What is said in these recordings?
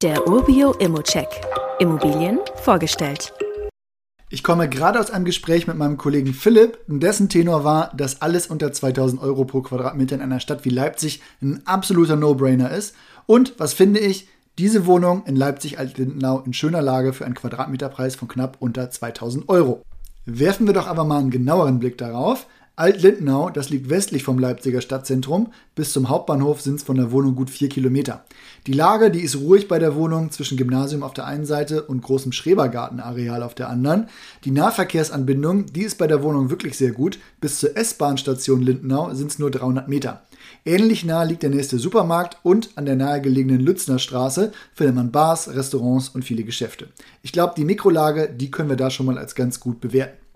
Der Urbio Immocheck. Immobilien vorgestellt. Ich komme gerade aus einem Gespräch mit meinem Kollegen Philipp, dessen Tenor war, dass alles unter 2000 Euro pro Quadratmeter in einer Stadt wie Leipzig ein absoluter No-Brainer ist. Und was finde ich? Diese Wohnung in Leipzig-Altlindenau in schöner Lage für einen Quadratmeterpreis von knapp unter 2000 Euro. Werfen wir doch aber mal einen genaueren Blick darauf. Alt-Lindenau, das liegt westlich vom Leipziger Stadtzentrum. Bis zum Hauptbahnhof sind es von der Wohnung gut vier Kilometer. Die Lage, die ist ruhig bei der Wohnung zwischen Gymnasium auf der einen Seite und großem Schrebergartenareal auf der anderen. Die Nahverkehrsanbindung, die ist bei der Wohnung wirklich sehr gut. Bis zur S-Bahn-Station Lindenau sind es nur 300 Meter. Ähnlich nah liegt der nächste Supermarkt und an der nahegelegenen Lützner Straße findet man Bars, Restaurants und viele Geschäfte. Ich glaube, die Mikrolage, die können wir da schon mal als ganz gut bewerten.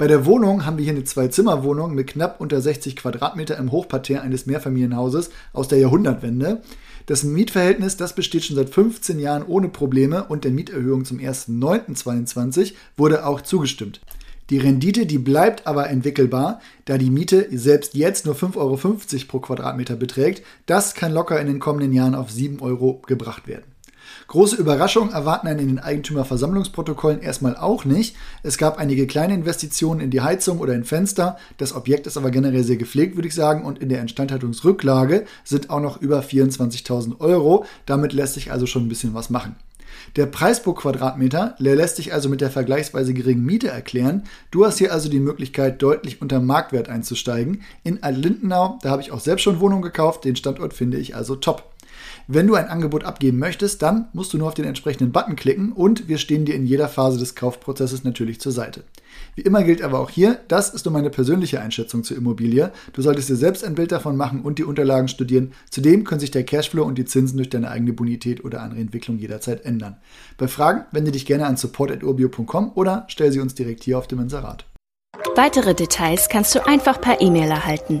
Bei der Wohnung haben wir hier eine Zwei-Zimmer-Wohnung mit knapp unter 60 Quadratmeter im Hochparterre eines Mehrfamilienhauses aus der Jahrhundertwende. Das Mietverhältnis, das besteht schon seit 15 Jahren ohne Probleme und der Mieterhöhung zum 1.9.22 wurde auch zugestimmt. Die Rendite, die bleibt aber entwickelbar, da die Miete selbst jetzt nur 5,50 Euro pro Quadratmeter beträgt. Das kann locker in den kommenden Jahren auf 7 Euro gebracht werden. Große Überraschungen erwarten einen in den Eigentümerversammlungsprotokollen erstmal auch nicht. Es gab einige kleine Investitionen in die Heizung oder in Fenster. Das Objekt ist aber generell sehr gepflegt, würde ich sagen. Und in der Instandhaltungsrücklage sind auch noch über 24.000 Euro. Damit lässt sich also schon ein bisschen was machen. Der Preis pro Quadratmeter lässt sich also mit der vergleichsweise geringen Miete erklären. Du hast hier also die Möglichkeit, deutlich unter Marktwert einzusteigen. In Alt-Lindenau, da habe ich auch selbst schon Wohnung gekauft. Den Standort finde ich also top. Wenn du ein Angebot abgeben möchtest, dann musst du nur auf den entsprechenden Button klicken und wir stehen dir in jeder Phase des Kaufprozesses natürlich zur Seite. Wie immer gilt aber auch hier, das ist nur meine persönliche Einschätzung zur Immobilie. Du solltest dir selbst ein Bild davon machen und die Unterlagen studieren. Zudem können sich der Cashflow und die Zinsen durch deine eigene Bonität oder andere Entwicklung jederzeit ändern. Bei Fragen wende dich gerne an support.urbio.com oder stell sie uns direkt hier auf dem Inserat. Weitere Details kannst du einfach per E-Mail erhalten.